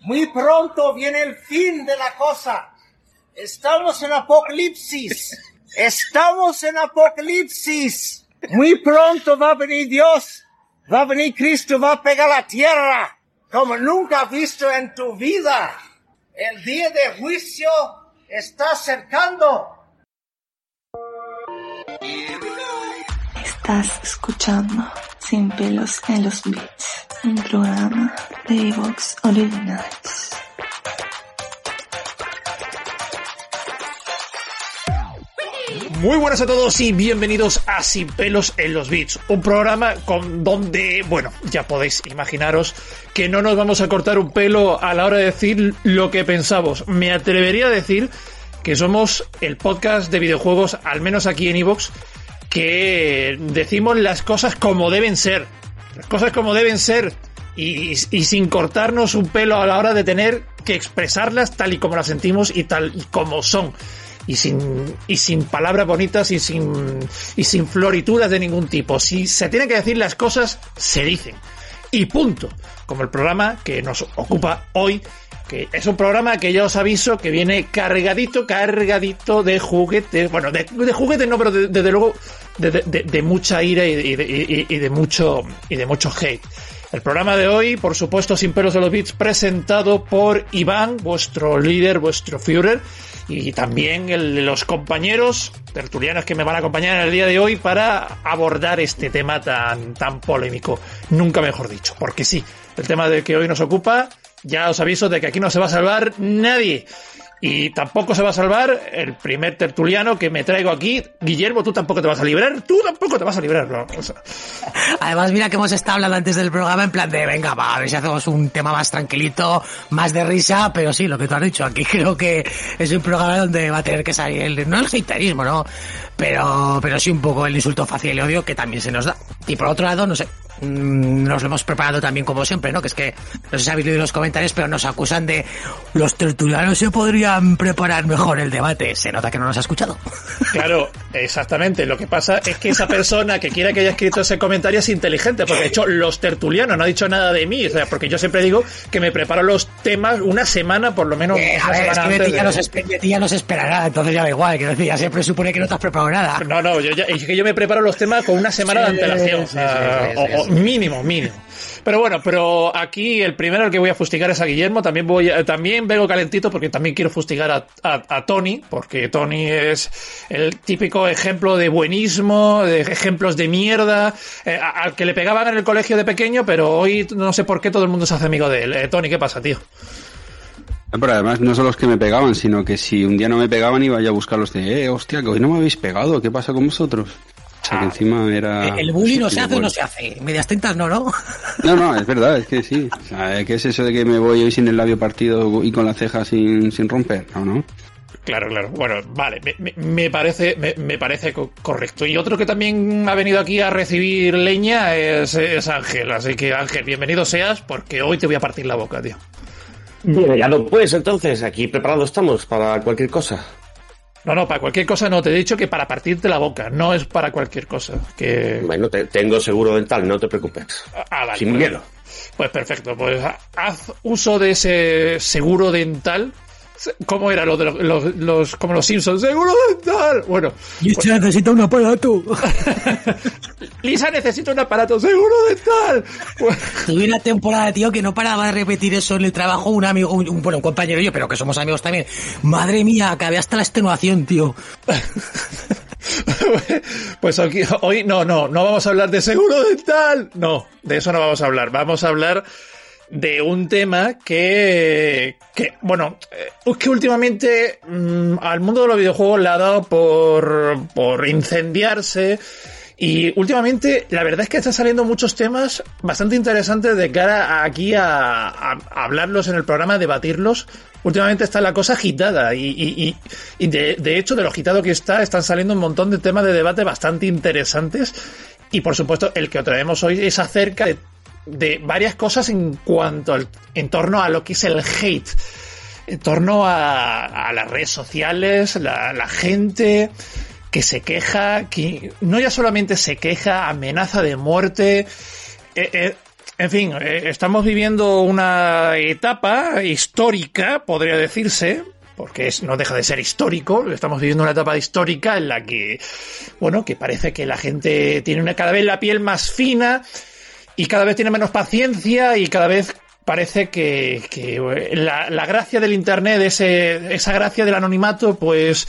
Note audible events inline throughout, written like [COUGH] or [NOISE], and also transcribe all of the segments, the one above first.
Muy pronto viene el fin de la cosa. Estamos en apocalipsis. Estamos en apocalipsis. Muy pronto va a venir Dios. Va a venir Cristo, va a pegar la tierra como nunca has visto en tu vida. El día de juicio está acercando. Estás escuchando Sin pelos en los beats, un programa de Evox Originals. Muy buenas a todos y bienvenidos a Sin pelos en los beats, un programa con donde, bueno, ya podéis imaginaros que no nos vamos a cortar un pelo a la hora de decir lo que pensamos. Me atrevería a decir que somos el podcast de videojuegos, al menos aquí en Evox, que decimos las cosas como deben ser. Las cosas como deben ser. Y, sin cortarnos un pelo a la hora de tener que expresarlas tal y como las sentimos y tal y como son. Y sin, y sin palabras bonitas y sin, y sin florituras de ningún tipo. Si se tienen que decir las cosas, se dicen. Y punto. Como el programa que nos ocupa hoy, que es un programa que ya os aviso que viene cargadito, cargadito de juguetes. Bueno, de, juguetes no, pero desde de, luego de, mucha ira y de mucho y de mucho hate. El programa de hoy, por supuesto, sin pelos de los bits, presentado por Iván, vuestro líder, vuestro Führer, y también el, los compañeros tertulianos que me van a acompañar en el día de hoy para abordar este tema tan, tan polémico. Nunca mejor dicho, porque sí, el tema del que hoy nos ocupa, ya os aviso de que aquí no se va a salvar nadie. Y tampoco se va a salvar el primer tertuliano que me traigo aquí. Guillermo, tú tampoco te vas a librar. Tú tampoco te vas a librar. ¿no? O. [LAUGHS] Además, mira que hemos estado hablando antes del programa en plan de, venga, va, a ver si hacemos un tema más tranquilito, más de risa. Pero sí, lo que tú has dicho aquí [LAUGHS] creo que es un programa donde va a tener que salir el, no el haterismo, ¿no? Pero, pero sí un poco el insulto fácil y odio que también se nos da. Y por otro lado, no sé, nos lo hemos preparado también como siempre, ¿no? Que es que no sé si habéis leído los comentarios, pero nos acusan de los tertulianos se podrían preparar mejor el debate. Se nota que no nos ha escuchado. [LAUGHS] Claro, exactamente. Lo que pasa es que esa persona que quiera que haya escrito ese comentario es inteligente, porque de hecho los tertulianos no ha dicho nada de mí, o sea, porque yo siempre digo que me preparo los temas una semana por lo menos. Eh, a ver, es que ya, nos esperará, entonces ya da igual, que decir, ya siempre supone que no te has preparado nada. No, no, yo ya, es que yo me preparo los temas con una semana Sí, de antelación. sí, o- o sí. Mínimo, mínimo. Pero bueno, pero aquí el primero al que voy a fustigar es a Guillermo. También voy a- también vengo calentito porque también quiero fustigar a, a- Tony, porque Tony es el típico ejemplo de buenismo, de ejemplos de mierda, eh, al que le pegaban en el colegio de pequeño, pero hoy no sé por qué todo el mundo se hace amigo de él. Eh, Tony, ¿qué pasa, tío? Ah, Pero además no son los que me pegaban, sino que si un día no me pegaban iba a buscarlos de, eh, hostia, que hoy no me habéis pegado, ¿qué pasa con vosotros? Sea, que encima era... Ah. El bullying no se hace o no se hace. Medias tintas no, ¿no? [LAUGHS] No, no, es verdad, es que sí. O sea, ¿qué es eso de que me voy hoy sin el labio partido y con la ceja sin, sin romper? No, no. Claro, claro. Bueno, vale, me, me- me parece, me, me parece co- correcto. Y otro que también ha venido aquí a recibir leña es, es Ángel. Así que Ángel, bienvenido seas, porque hoy te voy a partir la boca, tío. Bueno, ya no puedes entonces, aquí preparados estamos para cualquier cosa. No, no, para cualquier cosa no. Te he dicho que para partirte la boca, no es para cualquier cosa. Que... Bueno, te- tengo seguro dental, no te preocupes. Ah, vale, Sin pues- miedo. Pues perfecto, pues ha- haz uso de ese seguro dental. ¿Cómo era lo de los, los- los- como los Simpsons? ¡Seguro dental! Bueno, Y se necesita un aparato. [LAUGHS] Lisa necesita un aparato seguro dental. Pues- Tuve una temporada, tío, que no paraba de repetir eso en el trabajo un amigo, un, un- bueno, un compañero y yo, pero que somos amigos también. Madre mía, acabé hasta la extenuación, tío. [LAUGHS] Pues aquí- hoy no, no, no vamos a hablar de seguro dental. No, de eso no vamos a hablar. Vamos a hablar de un tema que, que bueno, eh, es que últimamente mm, al mundo de los videojuegos le ha dado por, por incendiarse Y últimamente, la verdad es que están saliendo muchos temas bastante interesantes de cara aquí a, hablarlos en el programa, debatirlos. Últimamente está la cosa agitada y- y de, de hecho, de lo agitado que está, están saliendo un montón de temas de debate bastante interesantes. Y por supuesto, el que traemos hoy es acerca de, de varias cosas en cuanto al, en torno a lo que es el hate en torno a, a las redes sociales, la, la gente que se queja, que no ya solamente se queja, amenaza de muerte. eh, eh, en fin, eh, estamos viviendo una etapa histórica, podría decirse, porque es, no deja de ser histórico, estamos viviendo una etapa histórica en la que, bueno, que parece que la gente tiene una, cada vez la piel más fina y cada vez tiene menos paciencia y cada vez parece que, eh, la, la gracia del internet, ese, esa gracia del anonimato, pues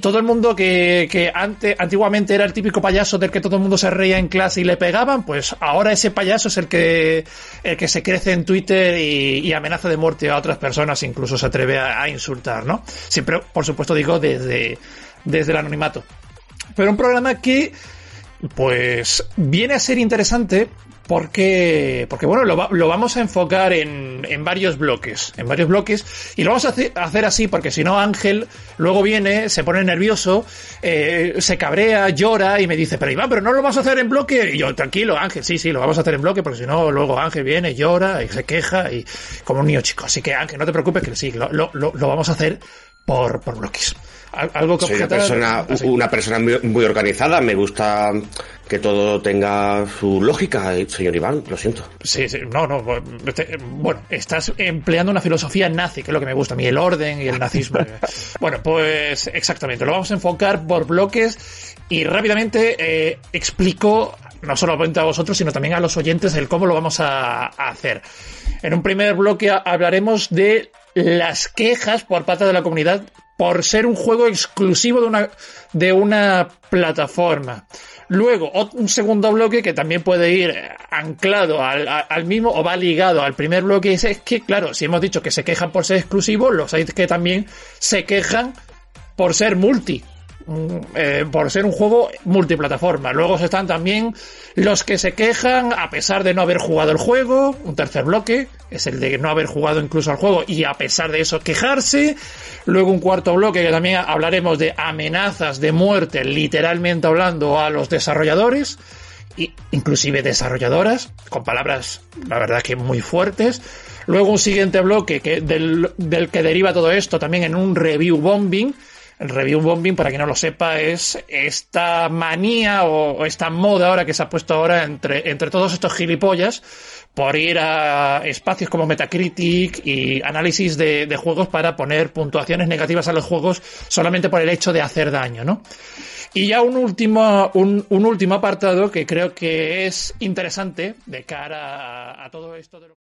todo el mundo que, que ante, antiguamente era el típico payaso del que todo el mundo se reía en clase y le pegaban, pues ahora ese payaso es el que, el que se crece en Twitter y, y amenaza de muerte a otras personas, incluso se atreve a, a insultar, ¿no? Siempre, por supuesto, digo desde, desde el anonimato. Pero un programa que pues viene a ser interesante porque, porque bueno, lo, lo vamos a enfocar en, en varios bloques, en varios bloques, y lo vamos a hace- a hacer así porque si no Ángel luego viene, se pone nervioso, eh, se cabrea, llora y me dice, pero Iván, pero no lo vas a hacer en bloque, y yo, tranquilo Ángel, sí, sí, lo vamos a hacer en bloque porque si no luego Ángel viene, llora y se queja y como un niño chico, así que Ángel, no te preocupes que sí, lo, lo- lo vamos a hacer por, por bloques. Al- Algo que Soy una persona, una persona muy, muy organizada, me gusta que todo tenga su lógica, eh, señor Iván, lo siento. Sí, sí, no, no. este, Bueno, estás empleando una filosofía nazi, que es lo que me gusta a mí, el orden y el nazismo. [LAUGHS] bueno, pues exactamente, lo vamos a enfocar por bloques y rápidamente eh, explico, no solamente a vosotros, sino también a los oyentes, el cómo lo vamos a, a hacer. En un primer bloque ha- hablaremos de las quejas por parte de la comunidad por ser un juego exclusivo de una, de una plataforma. Luego, un segundo bloque que también puede ir eh, anclado al, al mismo o va ligado al primer bloque es, que, claro, si hemos dicho que se quejan por ser exclusivo, los hay que también se quejan por ser multi. Mm, eh, por ser un juego multiplataforma. Luego están también los que se quejan a pesar de no haber jugado el juego. Un tercer bloque es el de no haber jugado incluso al juego y a pesar de eso quejarse. Luego un cuarto bloque que también hablaremos de amenazas de muerte, literalmente hablando a los desarrolladores inclusive desarrolladoras, con palabras, la verdad que muy fuertes. Luego un siguiente bloque que del que deriva todo esto también en un review bombing. El review bombing, para quien no lo sepa, es esta manía o, esta moda ahora que se ha puesto ahora entre, entre todos estos gilipollas por ir a espacios como Metacritic y análisis de, de juegos para poner puntuaciones negativas a los juegos solamente por el hecho de hacer daño, ¿no? Y ya un último, un, un último apartado que creo que es interesante de cara a, a todo esto de lo